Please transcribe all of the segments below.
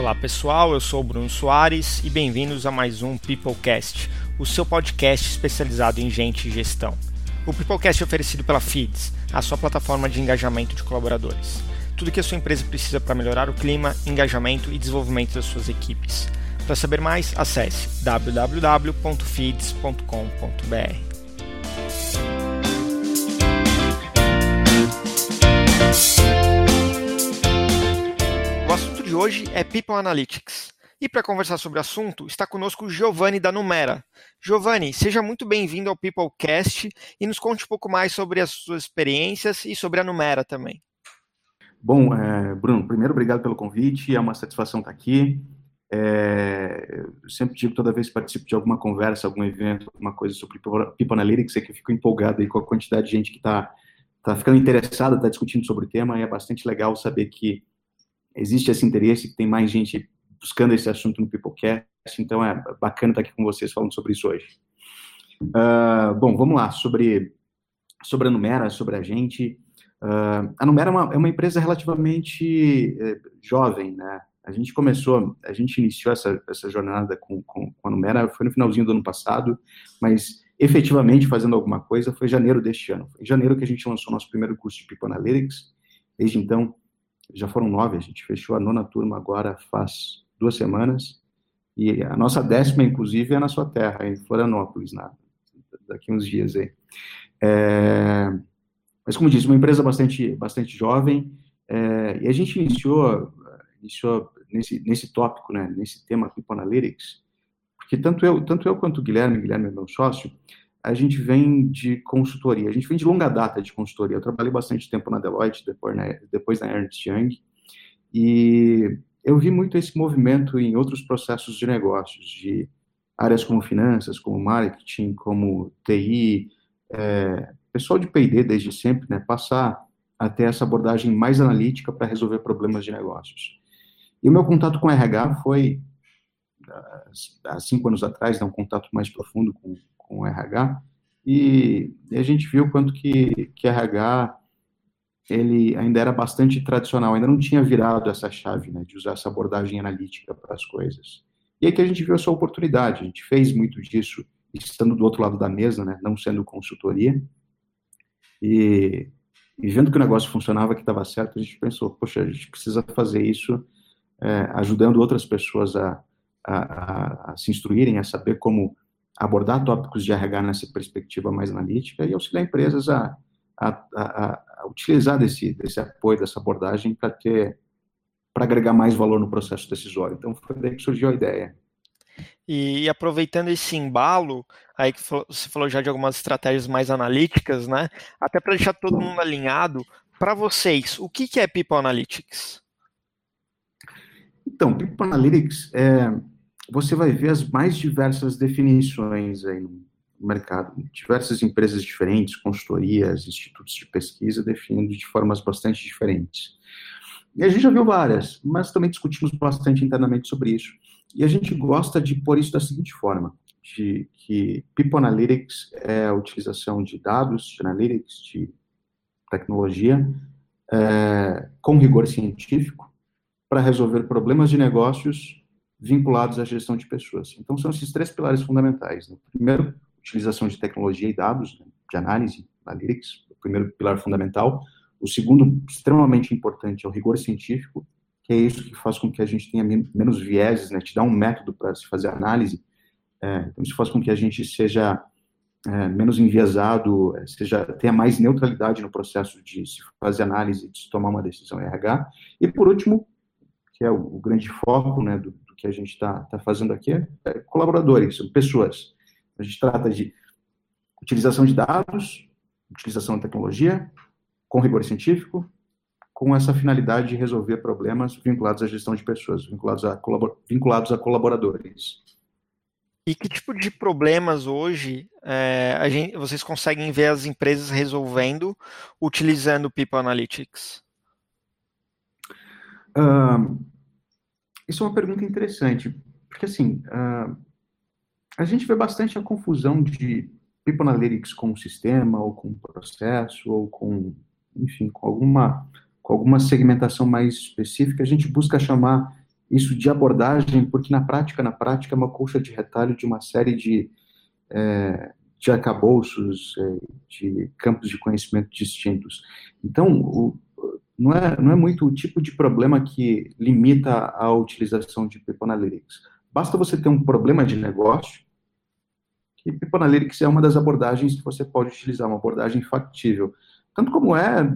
Olá pessoal, eu sou o Bruno Soares e bem-vindos a mais um Peoplecast, o seu podcast especializado em gente e gestão. O Peoplecast é oferecido pela Feeds, a sua plataforma de engajamento de colaboradores. Tudo que a sua empresa precisa para melhorar o clima, engajamento e desenvolvimento das suas equipes. Para saber mais, acesse www.feeds.com.br. hoje é People Analytics. E para conversar sobre o assunto, está conosco Giovanni da Numera. Giovanni, seja muito bem-vindo ao Peoplecast e nos conte um pouco mais sobre as suas experiências e sobre a Numera também. Bom, é, Bruno, primeiro, obrigado pelo convite, é uma satisfação estar aqui. É, eu sempre digo, toda vez que participo de alguma conversa, algum evento, alguma coisa sobre People Analytics, é que eu fico empolgado aí com a quantidade de gente que está tá ficando interessada, está discutindo sobre o tema, e é bastante legal saber que existe esse interesse, tem mais gente buscando esse assunto no Peoplecast, então é bacana estar aqui com vocês falando sobre isso hoje. Uh, bom, vamos lá, sobre, sobre a Numera, sobre a gente. Uh, a Numera é uma, é uma empresa relativamente é, jovem, né? A gente começou, a gente iniciou essa, essa jornada com, com, com a Numera, foi no finalzinho do ano passado, mas efetivamente fazendo alguma coisa foi janeiro deste ano. Foi em janeiro que a gente lançou nosso primeiro curso de People Analytics. Desde então, já foram nove, a gente fechou a nona turma agora faz duas semanas, e a nossa décima, inclusive, é na sua terra, em Florianópolis, na, daqui uns dias aí. É, mas, como disse, uma empresa bastante, bastante jovem, é, e a gente iniciou, iniciou nesse, nesse tópico, né, nesse tema People Analytics, porque tanto eu, tanto eu quanto o Guilherme, Guilherme é meu sócio, a gente vem de consultoria, a gente vem de longa data de consultoria. Eu trabalhei bastante tempo na Deloitte, depois na, depois na Ernst Young, e eu vi muito esse movimento em outros processos de negócios, de áreas como finanças, como marketing, como TI, é, pessoal de P&D desde sempre, né, passar a ter essa abordagem mais analítica para resolver problemas de negócios. E o meu contato com RH foi, há cinco anos atrás, né, um contato mais profundo com, com o RH, e, e a gente viu quanto que, que RH ele ainda era bastante tradicional, ainda não tinha virado essa chave, né, de usar essa abordagem analítica para as coisas. E aí que a gente viu essa oportunidade, a gente fez muito disso estando do outro lado da mesa, né, não sendo consultoria, e, e vendo que o negócio funcionava, que estava certo, a gente pensou, poxa, a gente precisa fazer isso é, ajudando outras pessoas a, a, a, a se instruírem, a saber como abordar tópicos de RH nessa perspectiva mais analítica e auxiliar empresas a, a, a, a utilizar desse, desse apoio, dessa abordagem para ter para agregar mais valor no processo decisório. Então foi daí que surgiu a ideia. E, aproveitando esse embalo, aí que você falou já de algumas estratégias mais analíticas, né? Até para deixar todo mundo alinhado, para vocês, o que, que é People Analytics? Então, People Analytics é, você vai ver as mais diversas definições aí no mercado. Diversas empresas diferentes, consultorias, institutos de pesquisa definindo de formas bastante diferentes. E a gente já viu várias, mas também discutimos bastante internamente sobre isso. E a gente gosta de pôr isso da seguinte forma, de que People Analytics é a utilização de dados, de analytics, de tecnologia, é, com rigor científico, para resolver problemas de negócios vinculados à gestão de pessoas. Então, são esses três pilares fundamentais. Né? Primeiro, utilização de tecnologia e dados, né? de análise, analytics, o primeiro pilar fundamental. O segundo, extremamente importante, é o rigor científico, que é isso que faz com que a gente tenha menos vieses, né? te dá um método para se fazer análise. É, então, isso faz com que a gente seja é, menos enviesado, é, seja, tenha mais neutralidade no processo de se fazer análise, de se tomar uma decisão RH. E, por último, que é o, o grande foco né, do, que a gente está tá fazendo aqui, é, colaboradores, pessoas. A gente trata de utilização de dados, utilização de tecnologia, com rigor científico, com essa finalidade de resolver problemas vinculados à gestão de pessoas, vinculados a, vinculados a colaboradores. E que tipo de problemas hoje é, gente, vocês conseguem ver as empresas resolvendo utilizando o People Analytics? Isso é uma pergunta interessante, porque assim, uh, a gente vê bastante a confusão de People Analytics com o sistema, ou com o processo, ou com, enfim, com alguma com alguma segmentação mais específica, a gente busca chamar isso de abordagem, porque na prática, na prática, é uma colcha de retalho de uma série de, é, de arcabouços, é, de campos de conhecimento distintos. Então, o, não, é, não é muito o tipo de problema que limita a utilização de People Analytics. Basta você ter um problema de negócio, que People Analytics é uma das abordagens que você pode utilizar, uma abordagem factível. Tanto como é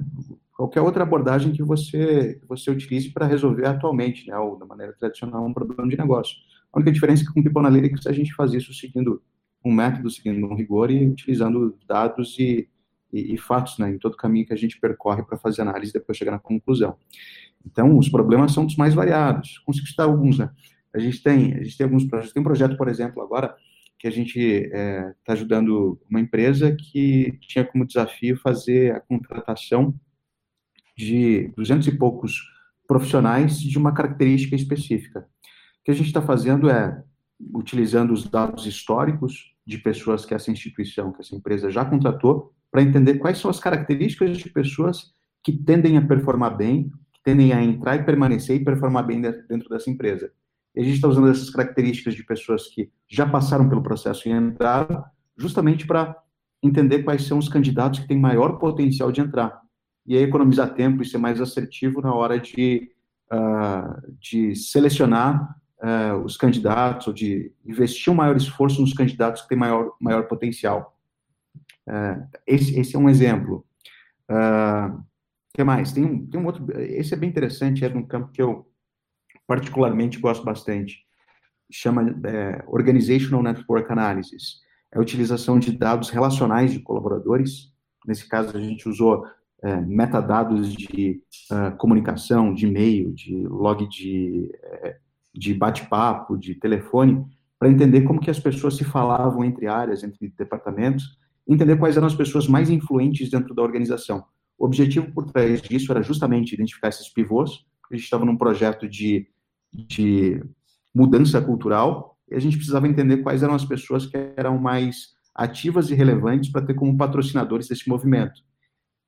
qualquer outra abordagem que você, que você utilize para resolver atualmente, né, ou da maneira tradicional, um problema de negócio. A única diferença é que com People Analytics a gente faz isso seguindo um método, seguindo um rigor e utilizando dados e, e, e fatos né, em todo o caminho que a gente percorre para fazer análise e depois chegar na conclusão. Então, os problemas são dos mais variados. Consigo citar alguns, né? A gente tem, a gente tem alguns projetos. Tem um projeto, por exemplo, agora, que a gente está é, tá ajudando uma empresa que tinha como desafio fazer a contratação de duzentos e poucos profissionais de uma característica específica. O que a gente está fazendo é utilizando os dados históricos de pessoas que essa instituição, que essa empresa já contratou, para entender quais são as características de pessoas que tendem a performar bem, que tendem a entrar e permanecer e performar bem dentro dessa empresa. E a gente está usando essas características de pessoas que já passaram pelo processo e entraram, justamente para entender quais são os candidatos que têm maior potencial de entrar e aí economizar tempo e ser mais assertivo na hora de, uh, de selecionar uh, os candidatos, ou de investir um maior esforço nos candidatos que têm maior, maior potencial. Uh, esse, esse é um exemplo. O que mais? Tem um, tem um outro, esse é bem interessante, é de um campo que eu particularmente gosto bastante. Chama é, Organizational Network Analysis. É a utilização de dados relacionais de colaboradores. Nesse caso, a gente usou é, metadados de uh, comunicação, de e-mail, de log de, é, de bate-papo, de telefone, para entender como que as pessoas se falavam entre áreas, entre departamentos, entender quais eram as pessoas mais influentes dentro da organização. O objetivo por trás disso era justamente identificar esses pivôs, a gente estava num projeto de, de mudança cultural, e a gente precisava entender quais eram as pessoas que eram mais ativas e relevantes para ter como patrocinadores desse movimento.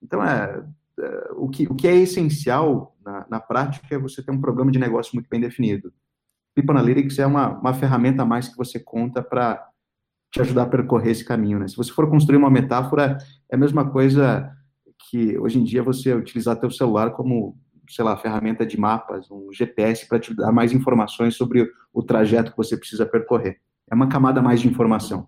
Então, é, é, o, que, o que é essencial na, na prática é você ter um problema de negócio muito bem definido. People Analytics é uma, uma ferramenta a mais que você conta para te ajudar a percorrer esse caminho. Né? Se você for construir uma metáfora, é a mesma coisa que hoje em dia você utilizar teu celular como, sei lá, ferramenta de mapas, um GPS para te dar mais informações sobre o trajeto que você precisa percorrer. É uma camada mais de informação.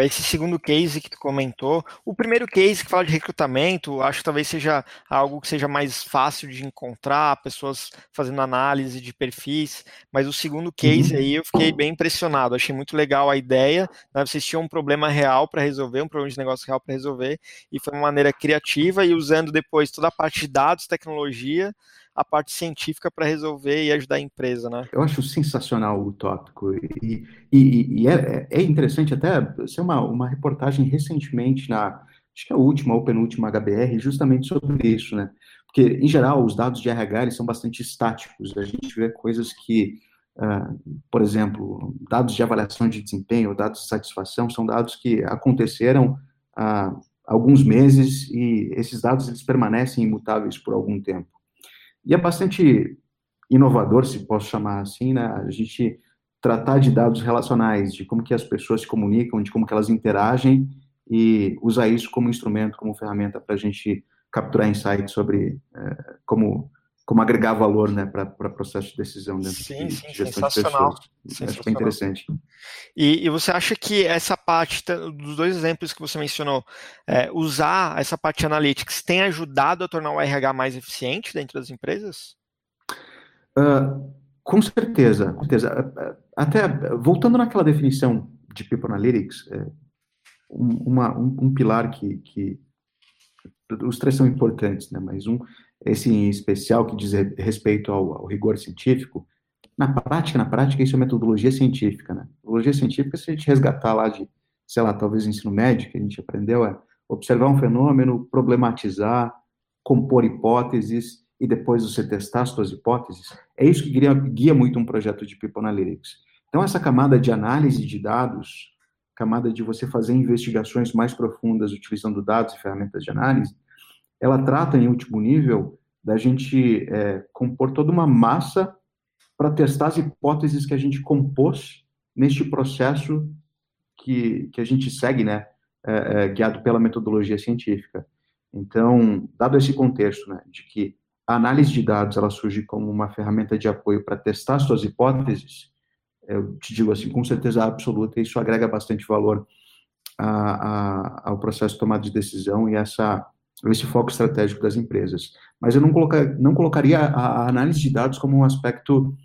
Esse segundo case que tu comentou, o primeiro case que fala de recrutamento, acho que talvez seja algo que seja mais fácil de encontrar, pessoas fazendo análise de perfis, mas o segundo case uhum. aí eu fiquei bem impressionado, achei muito legal a ideia, né? vocês tinham um problema real para resolver, um problema de negócio real para resolver, e foi uma maneira criativa e usando depois toda a parte de dados, tecnologia, a parte científica para resolver e ajudar a empresa, né? Eu acho sensacional o tópico e, e, e é, é, interessante até ser uma, uma reportagem recentemente na, acho que é a última ou penúltima HBR, justamente sobre isso, né? Porque, em geral, os dados de RH eles são bastante estáticos, a gente vê coisas que, uh, por exemplo, dados de avaliação de desempenho, dados de satisfação, são dados que aconteceram há alguns meses e esses dados eles permanecem imutáveis por algum tempo. E é bastante inovador, se posso chamar assim, né? A gente tratar de dados relacionais, de como que as pessoas se comunicam, de como que elas interagem e usar isso como instrumento, como ferramenta para a gente capturar insights sobre é, como como agregar valor, né, para processo de decisão dentro sim, de, sim, de gestão de pessoas. Sensacional. Acho bem interessante. E, e, você acha que essa parte dos dois exemplos que você mencionou, é, usar essa parte de analytics tem ajudado a tornar o RH mais eficiente dentro das empresas? Uh, com certeza, com certeza. Até voltando naquela definição de People Analytics, é, uma, um, um, pilar que, que os três são importantes, né? Mas um esse em especial que diz respeito ao, ao, rigor científico, na prática, na prática, isso é metodologia científica, né? Metodologia científica, se a gente resgatar lá de, sei lá, talvez ensino médio, que a gente aprendeu, é observar um fenômeno, problematizar, compor hipóteses e depois você testar as suas hipóteses. É isso que guia, guia muito um projeto de People Analytics. Então, essa camada de análise de dados, camada de você fazer investigações mais profundas utilizando dados e ferramentas de análise, ela trata, em último nível, da gente é, compor toda uma massa para testar as hipóteses que a gente compôs neste processo que, que a gente segue, né, é, é, guiado pela metodologia científica. Então, dado esse contexto, né, de que a análise de dados ela surge como uma ferramenta de apoio para testar suas hipóteses, eu te digo assim, com certeza absoluta, isso agrega bastante valor a, a, ao processo de tomada de decisão e essa, esse foco estratégico das empresas. Mas eu não, colocar, não colocaria a, a análise de dados como um aspecto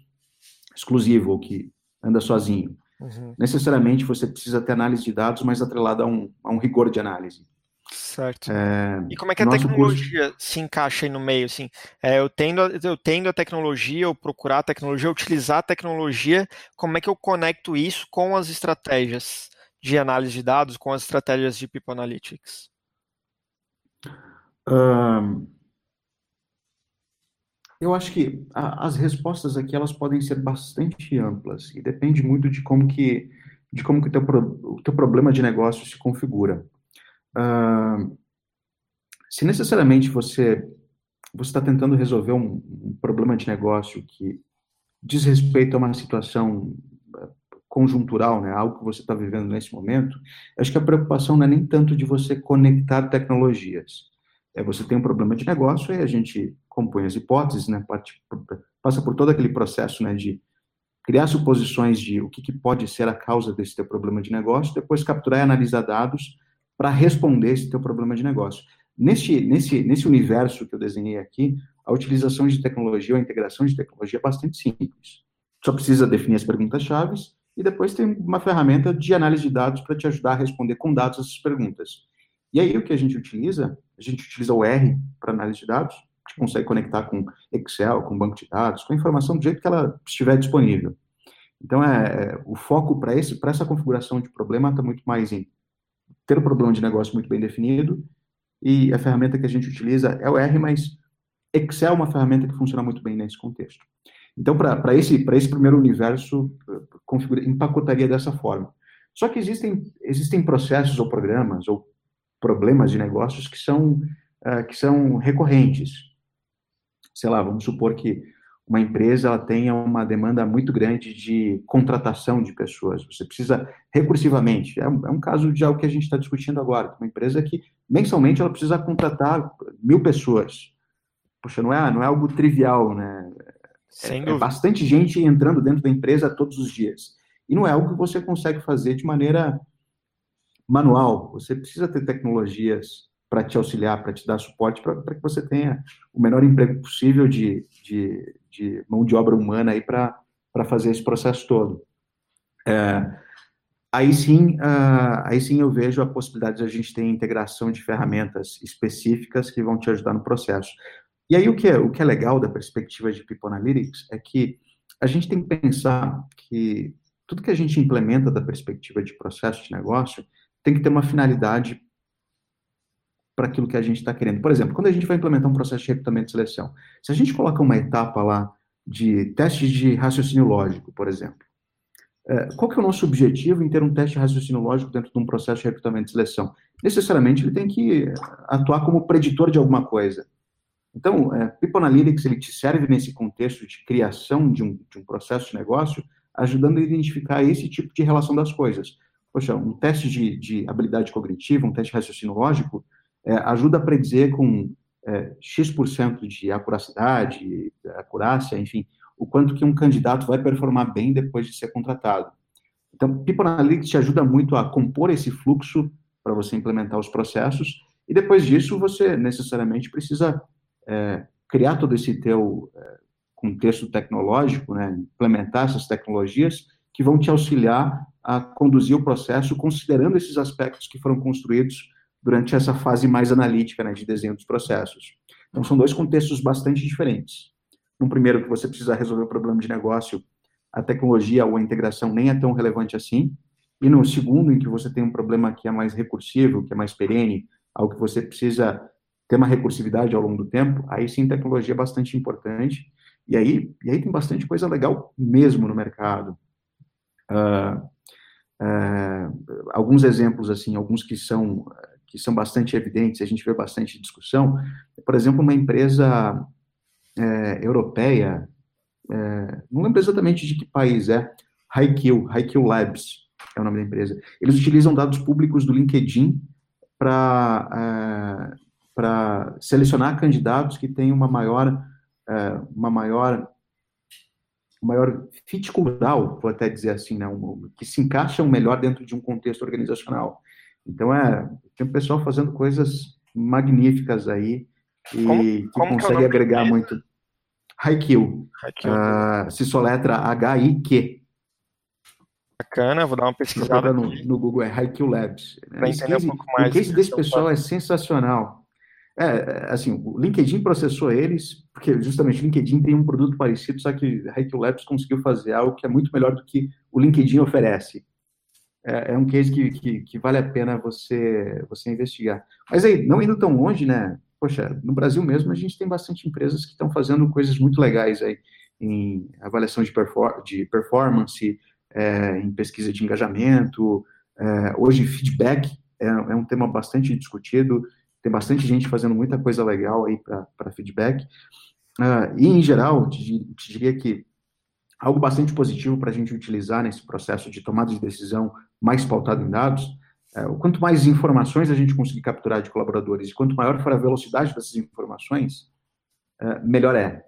exclusivo, que anda sozinho. Uhum. Necessariamente você precisa ter análise de dados, mas atrelada a um, a um rigor de análise. Certo. É, e como é que a tecnologia curso... se encaixa aí no meio? Assim, é, eu, tendo, eu tendo a tecnologia, eu procurar a tecnologia, utilizar a tecnologia, como é que eu conecto isso com as estratégias de análise de dados, com as estratégias de People Analytics? Eu acho que a, as respostas aqui elas podem ser bastante amplas e depende muito de como que de como que o teu, o teu problema de negócio se configura. Uh, se necessariamente você você está tentando resolver um, um, problema de negócio que diz respeito a uma situação conjuntural, né, algo que você está vivendo nesse momento, acho que a preocupação não é nem tanto de você conectar tecnologias. É você tem um problema de negócio e a gente compõe as hipóteses, né, passa por todo aquele processo, né, de criar suposições de o que, que pode ser a causa desse teu problema de negócio, depois capturar e analisar dados para responder esse teu problema de negócio. Nesse, nesse, nesse universo que eu desenhei aqui, a utilização de tecnologia a integração de tecnologia é bastante simples. Só precisa definir as perguntas-chave e depois tem uma ferramenta de análise de dados para te ajudar a responder com dados essas perguntas. E aí o que a gente utiliza? A gente utiliza o R para análise de dados, a gente consegue conectar com Excel, com banco de dados, com a informação do jeito que ela estiver disponível. Então, é, é o foco para essa configuração de problema está muito mais em ter o problema de negócio muito bem definido, e a ferramenta que a gente utiliza é o R, mas Excel é uma ferramenta que funciona muito bem nesse contexto. Então, para esse, esse primeiro universo, configura, empacotaria dessa forma. Só que existem, existem processos ou programas ou problemas de negócios que são, uh, que são recorrentes. Sei lá, vamos supor que uma empresa ela tenha uma demanda muito grande de contratação de pessoas. Você precisa recursivamente. É um, é um caso de algo que a gente está discutindo agora. Uma empresa que mensalmente ela precisa contratar mil pessoas. Poxa, não é, não é algo trivial, né? É, é bastante gente entrando dentro da empresa todos os dias. E não é algo que você consegue fazer de maneira manual. Você precisa ter tecnologias para te auxiliar, para te dar suporte, para que você tenha o menor emprego possível de, de, de mão de obra humana aí para fazer esse processo todo. É, aí sim, uh, aí sim eu vejo a possibilidade de a gente ter integração de ferramentas específicas que vão te ajudar no processo. E aí o que é, o que é legal da perspectiva de People Analytics é que a gente tem que pensar que tudo que a gente implementa da perspectiva de processo de negócio tem que ter uma finalidade para aquilo que a gente está querendo. Por exemplo, quando a gente vai implementar um processo de recrutamento e seleção, se a gente coloca uma etapa lá de testes de raciocínio lógico, por exemplo, é, qual que é o nosso objetivo em ter um teste de raciocínio lógico dentro de um processo de recrutamento e seleção? Necessariamente ele tem que atuar como preditor de alguma coisa. Então, é, People Analytics ele te serve nesse contexto de criação de um, de um processo de negócio, ajudando a identificar esse tipo de relação das coisas. Poxa, um teste de, de habilidade cognitiva, um teste raciocínio lógico, é, ajuda a predizer com é, X% de acuracidade, acurácia, enfim, o quanto que um candidato vai performar bem depois de ser contratado. Então, People Analytics te ajuda muito a compor esse fluxo para você implementar os processos, e depois disso você necessariamente precisa é, criar todo esse teu é, contexto tecnológico, né, implementar essas tecnologias que vão te auxiliar a conduzir o processo considerando esses aspectos que foram construídos durante essa fase mais analítica né, de desenho dos processos. Então, são dois contextos bastante diferentes. No primeiro, que você precisa resolver o problema de negócio, a tecnologia ou a integração nem é tão relevante assim. E no segundo, em que você tem um problema que é mais recursivo, que é mais perene, algo que você precisa ter uma recursividade ao longo do tempo, aí sim tecnologia é bastante importante. E aí, e aí tem bastante coisa legal mesmo no mercado. Uh, uh, alguns exemplos, assim, alguns que são que são bastante evidentes, a gente vê bastante discussão. Por exemplo, uma empresa é, europeia, é, não lembro exatamente de que país é, Haikyuu, Haikyuu Labs é o nome da empresa. Eles utilizam dados públicos do LinkedIn para é, selecionar candidatos que têm uma maior, é, uma maior maior fit cultural, vou até dizer assim, né, um, que se encaixam melhor dentro de um contexto organizacional. Então, é, tem um pessoal fazendo coisas magníficas aí e como, que como consegue que é agregar muito. Haikyuu. Uh, se soletra H-I-Q. Bacana, vou dar uma pesquisada. No, no Google, é Haikyuu Labs. Para entender um pouco mais. O case desse pessoal é sensacional. É, é, assim, o LinkedIn processou eles, porque justamente o LinkedIn tem um produto parecido, só que Haikyuu Labs conseguiu fazer algo que é muito melhor do que o LinkedIn oferece é, é um case que, que, que, vale a pena você, você investigar. Mas aí, não indo tão longe, né? Poxa, no Brasil mesmo a gente tem bastante empresas que estão fazendo coisas muito legais aí em avaliação de, perfor de performance, é, em pesquisa de engajamento. É, hoje, feedback é, é, um tema bastante discutido, tem bastante gente fazendo muita coisa legal aí para feedback. Uh, e, em geral, te, te diria que algo bastante positivo para a gente utilizar nesse processo de tomada de decisão mais pautado em dados, é, quanto mais informações a gente conseguir capturar de colaboradores e quanto maior for a velocidade dessas informações, é, melhor é.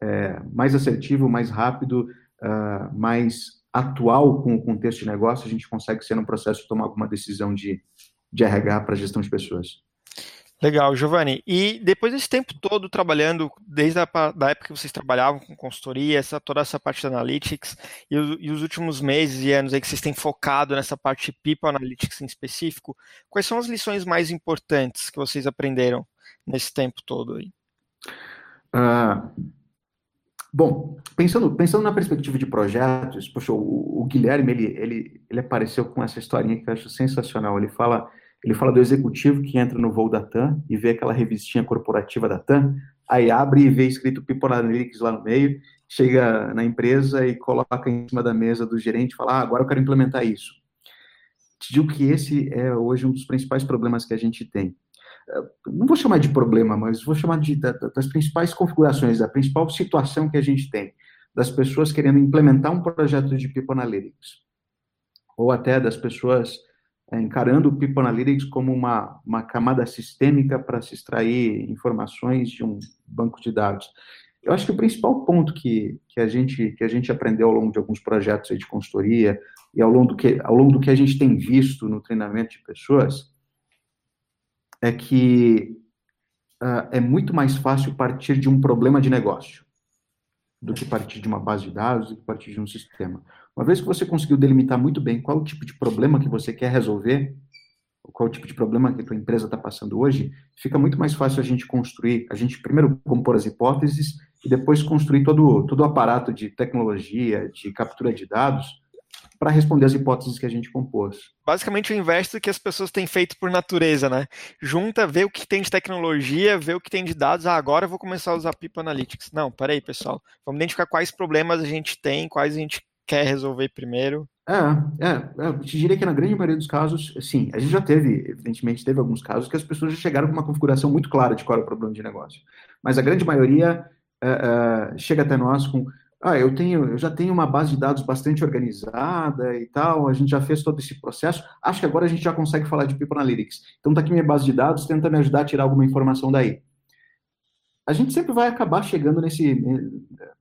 é. Mais assertivo, mais rápido, é, mais atual com o contexto de negócio, a gente consegue ser no processo de tomar alguma decisão de, de RH para gestão de pessoas. Legal, Giovanni. E depois desse tempo todo trabalhando, desde a da época que vocês trabalhavam com consultoria, essa, toda essa parte de analytics, e, e, os últimos meses e anos aí que vocês têm focado nessa parte People Analytics em específico, quais são as lições mais importantes que vocês aprenderam nesse tempo todo aí? Uh, bom, pensando, pensando na perspectiva de projetos, poxa, o, o Guilherme, ele, ele, ele apareceu com essa historinha que eu acho sensacional. Ele fala ele fala do executivo que entra no voo da TAM e vê aquela revistinha corporativa da TAM, aí abre e vê escrito People Analytics lá no meio, chega na empresa e coloca em cima da mesa do gerente e fala, ah, agora eu quero implementar isso. Te digo que esse é hoje um dos principais problemas que a gente tem. Não vou chamar de problema, mas vou chamar de, das principais configurações, da principal situação que a gente tem, das pessoas querendo implementar um projeto de People Analytics, ou até das pessoas encarando o People Analytics como uma, uma camada sistêmica para se extrair informações de um banco de dados. Eu acho que o principal ponto que, que, a, gente, que a gente aprendeu ao longo de alguns projetos de consultoria e ao longo, do que, ao longo do que a gente tem visto no treinamento de pessoas é que uh, é muito mais fácil partir de um problema de negócio do que partir de uma base de dados, do que partir de um sistema. Uma vez que você conseguiu delimitar muito bem qual o tipo de problema que você quer resolver, qual o tipo de problema que a tua empresa está passando hoje, fica muito mais fácil a gente construir, a gente primeiro compor as hipóteses e depois construir todo, todo o aparato de tecnologia, de captura de dados, para responder as hipóteses que a gente compôs. Basicamente o inverso que as pessoas têm feito por natureza, né? Junta, vê o que tem de tecnologia, vê o que tem de dados, ah, agora eu vou começar a usar Pipa Analytics. Não, peraí, pessoal. Vamos identificar quais problemas a gente tem, quais a gente quer resolver primeiro? É, é, é, eu te diria que na grande maioria dos casos, sim, a gente já teve, evidentemente, teve alguns casos que as pessoas já chegaram com uma configuração muito clara de qual é o problema de negócio. Mas a grande maioria é, é, chega até nós com, ah, eu tenho, eu já tenho uma base de dados bastante organizada e tal, a gente já fez todo esse processo, acho que agora a gente já consegue falar de People Analytics. Então tá aqui minha base de dados, tenta me ajudar a tirar alguma informação daí. A gente sempre vai acabar chegando nesse,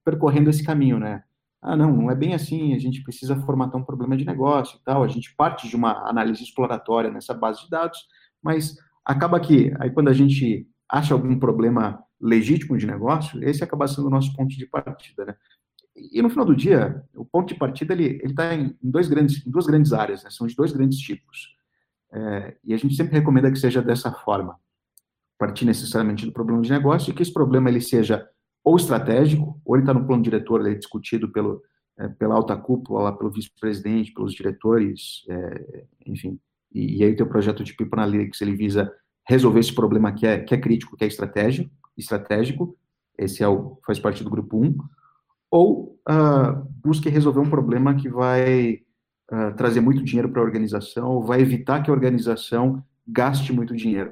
percorrendo esse caminho, né? Ah, não, não é bem assim, a gente precisa formatar um problema de negócio e tal, a gente parte de uma análise exploratória nessa base de dados, mas acaba que, aí quando a gente acha algum problema legítimo de negócio, esse acaba sendo o nosso ponto de partida, né? E no final do dia, o ponto de partida ele está em, dois grandes, em duas grandes áreas, né? são de dois grandes tipos. É, e a gente sempre recomenda que seja dessa forma, partir necessariamente do problema de negócio e que esse problema ele seja ou estratégico, ou ele está no plano diretor, ele é discutido pelo, é, pela alta cúpula, pelo vice-presidente, pelos diretores, é, enfim. E, e, aí o projeto de People Analytics, ele visa resolver esse problema que é, que é crítico, que é estratégico, estratégico, esse é o, faz parte do grupo 1, ou uh, busque resolver um problema que vai uh, trazer muito dinheiro para a organização, ou vai evitar que a organização gaste muito dinheiro.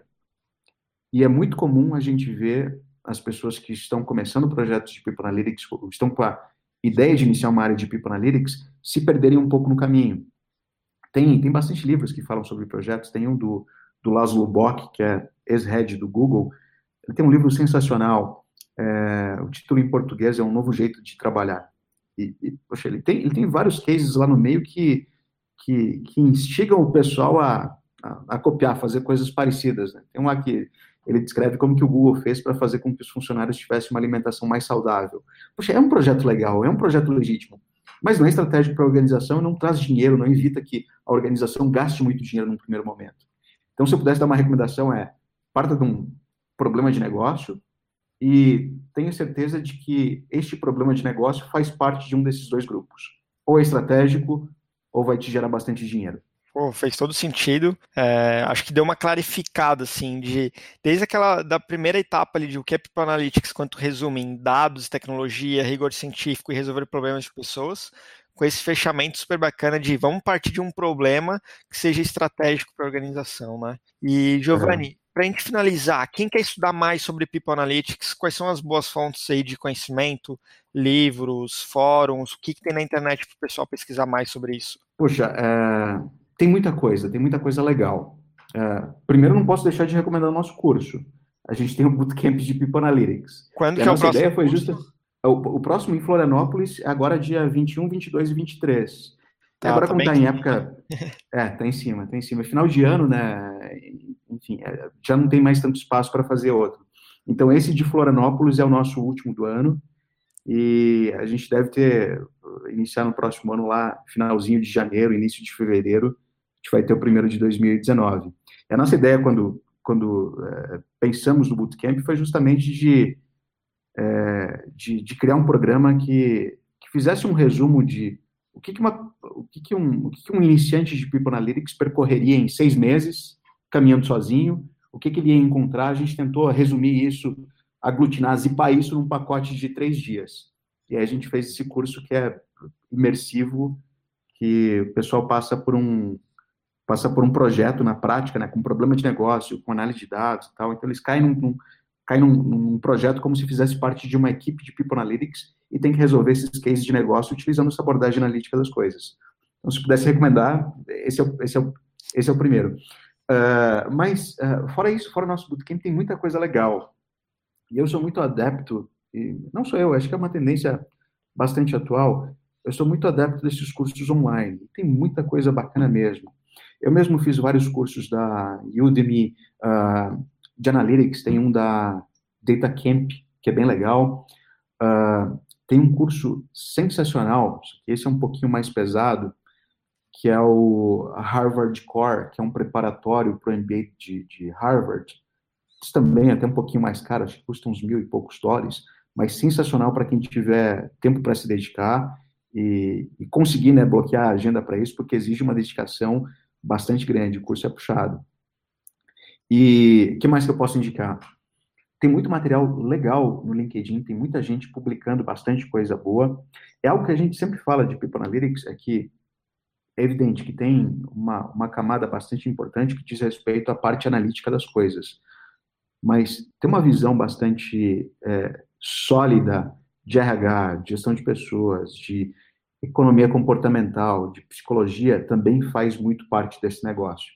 E é muito comum a gente ver as pessoas que estão começando projetos de People Analytics, estão com a ideia de iniciar uma área de People Analytics se perderem um pouco no caminho. Tem, tem bastante livros que falam sobre projetos, tem um do, do Laszlo Bock, que é ex-head do Google, ele tem um livro sensacional, é, o título em português é Um Novo Jeito de Trabalhar. E, e poxa, ele tem, ele tem vários cases lá no meio que, que, que instigam o pessoal a, a, a copiar, fazer coisas parecidas. Né? Tem um aqui, ele descreve como que o Google fez para fazer com que os funcionários tivessem uma alimentação mais saudável. Poxa, é um projeto legal, é um projeto legítimo, mas não é estratégico para a organização, não traz dinheiro, não evita que a organização gaste muito dinheiro no primeiro momento. Então, se eu pudesse dar uma recomendação é, parta de um problema de negócio e tenha certeza de que este problema de negócio faz parte de um desses dois grupos. Ou é estratégico, ou vai te gerar bastante dinheiro. Pô, fez todo sentido. É, acho que deu uma clarificada, assim, de desde aquela da primeira etapa ali de o que é People Analytics, quanto resume em dados, tecnologia, rigor científico e resolver problemas de pessoas, com esse fechamento super bacana de vamos partir de um problema que seja estratégico para a organização, né? E Giovanni, para a gente finalizar, quem quer estudar mais sobre People Analytics, quais são as boas fontes aí de conhecimento, livros, fóruns, o que, que tem na internet para o pessoal pesquisar mais sobre isso? Puxa, é tem muita coisa, tem muita coisa legal. É, primeiro, não posso deixar de recomendar o nosso curso. A gente tem o um Bootcamp de People Analytics. Quando que é o ideia foi justa. O, o, próximo em Florianópolis, agora dia 21, 22 e 23. Tá, agora, como está em época. É, tá em cima, tá em cima. Final de ano, né? Enfim, é, já não tem mais tanto espaço para fazer outro. Então, esse de Florianópolis é o nosso último do ano. E a gente deve ter, iniciar no próximo ano lá, finalzinho de janeiro, início de fevereiro, gente vai ter o primeiro de 2019. E a nossa ideia, quando, quando é, pensamos no Bootcamp, foi justamente de, é, de, de, criar um programa que, que fizesse um resumo de o que, que, uma, o que, que, um, o que, que um iniciante de People Analytics percorreria em seis meses, caminhando sozinho, o que, que ele ia encontrar. A gente tentou resumir isso, aglutinar, zipar isso num pacote de três dias. E aí a gente fez esse curso que é imersivo, que o pessoal passa por um, passa por um projeto na prática, né, com problema de negócio, com análise de dados e tal. Então, eles caem num, num caem num, num, projeto como se fizesse parte de uma equipe de People Analytics e tem que resolver esses cases de negócio utilizando essa abordagem analítica das coisas. Então, se pudesse recomendar, esse é o, esse é o, esse é o primeiro. Uh, mas, uh, fora isso, fora o nosso bootcamp, tem muita coisa legal. E eu sou muito adepto, e não sou eu, acho que é uma tendência bastante atual, eu sou muito adepto desses cursos online. Tem muita coisa bacana mesmo. Eu mesmo fiz vários cursos da Udemy uh, de Analytics, tem um da Data Camp, que é bem legal. Uh, tem um curso sensacional, esse é um pouquinho mais pesado, que é o Harvard Core, que é um preparatório para o MBA de, de Harvard. Também até um pouquinho mais caro, acho que custa uns mil e poucos dólares, mas sensacional para quem tiver tempo para se dedicar e, e conseguir né, bloquear a agenda para isso, porque exige uma dedicação bastante grande, o curso é puxado. E o que mais que eu posso indicar? Tem muito material legal no LinkedIn, tem muita gente publicando bastante coisa boa. É algo que a gente sempre fala de People Analytics, é que é evidente que tem uma, uma camada bastante importante que diz respeito à parte analítica das coisas. Mas tem uma visão bastante é, sólida de RH, de gestão de pessoas, de economia comportamental, de psicologia, também faz muito parte desse negócio.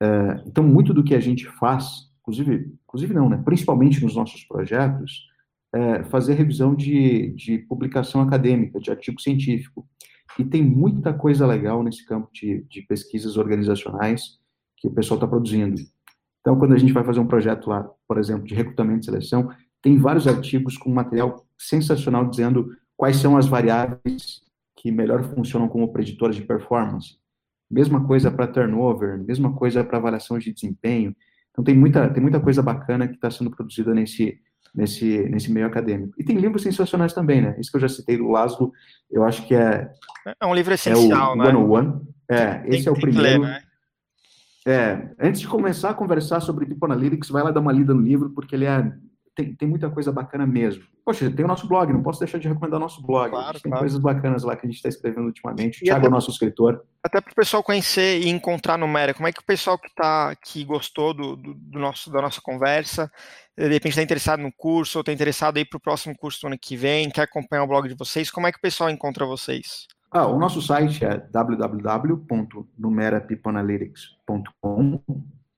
É, então, muito do que a gente faz, inclusive, inclusive não, né, principalmente nos nossos projetos, é fazer revisão de, de publicação acadêmica, de artigo científico. E tem muita coisa legal nesse campo de, de pesquisas organizacionais que o pessoal está produzindo. Então, quando a gente vai fazer um projeto lá, por exemplo, de recrutamento e seleção, tem vários artigos com material sensacional dizendo quais são as variáveis que melhor funcionam como preditores de performance. Mesma coisa para turnover, mesma coisa para avaliação de desempenho. Então tem muita, tem muita coisa bacana que está sendo produzida nesse, nesse, nesse meio acadêmico. E tem livros sensacionais também, né? Isso que eu já citei do Laszlo, eu acho que é... É um livro essencial, é o né? 101. É, tem, esse é o primeiro. Ler, né? É, antes de começar a conversar sobre Analytics, vai lá dar uma lida no livro, porque ele é, tem, tem muita coisa bacana mesmo. Poxa, tem o nosso blog, não posso deixar de recomendar o nosso blog. Claro, tem claro. coisas bacanas lá que a gente está escrevendo ultimamente. O e Thiago é o nosso escritor. Até para o pessoal conhecer e encontrar no Mera, como é que o pessoal que tá, que gostou do, do, do nosso, da nossa conversa, de repente está interessado no curso, ou está interessado aí para o próximo curso do ano que vem, quer acompanhar o blog de vocês, como é que o pessoal encontra vocês? Ah, o nosso site é www.numerapeopleanalytics.com.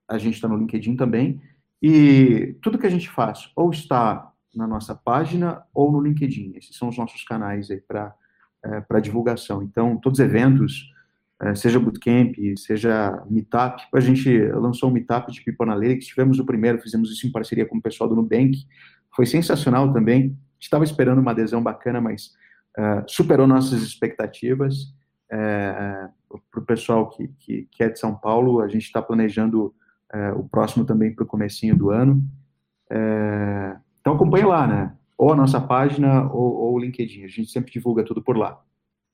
A gente está no LinkedIn também. E tudo que a gente faz ou está na nossa página ou no LinkedIn. Esses são os nossos canais aí para é, divulgação. Então, todos os eventos, é, seja Bootcamp, seja Meetup, a gente lançou um Meetup de People Analytics, tivemos o primeiro, fizemos isso em parceria com o pessoal do Nubank, foi sensacional também. Estava esperando uma adesão bacana, mas uh, superou nossas expectativas. Uh, para o pessoal que, que, que, é de São Paulo, a gente está planejando uh, o próximo também para o comecinho do ano. então acompanhe lá, né? Ou a nossa página ou, ou o LinkedIn. A gente sempre divulga tudo por lá.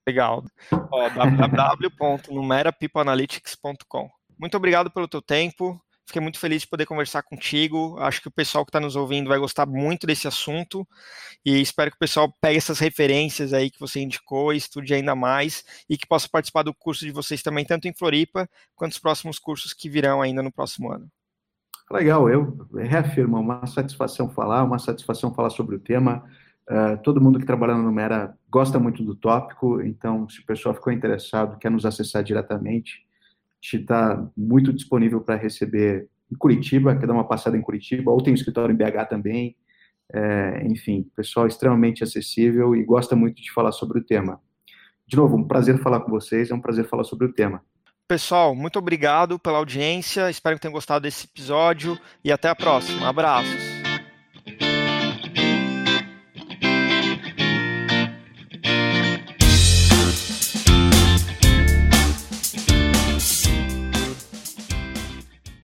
Legal. www.numerapeopleanalytics.com. Muito obrigado pelo teu tempo. Fiquei muito feliz de poder conversar contigo. Acho que o pessoal que está nos ouvindo vai gostar muito desse assunto e espero que o pessoal pegue essas referências aí que você indicou estude ainda mais e que possa participar do curso de vocês também, tanto em Floripa quanto os próximos cursos que virão ainda no próximo ano. Legal, eu reafirmo, uma satisfação falar, uma satisfação falar sobre o tema. Uh, todo mundo que trabalha no Mera gosta muito do tópico, então se o pessoal ficou interessado, quer nos acessar diretamente, está muito disponível para receber em Curitiba, quer dar uma passada em Curitiba, ou tem um escritório em BH também. É, enfim, pessoal extremamente acessível e gosta muito de falar sobre o tema. De novo, um prazer falar com vocês, é um prazer falar sobre o tema. Pessoal, muito obrigado pela audiência, espero que tenham gostado desse episódio e até a próxima. Abraços.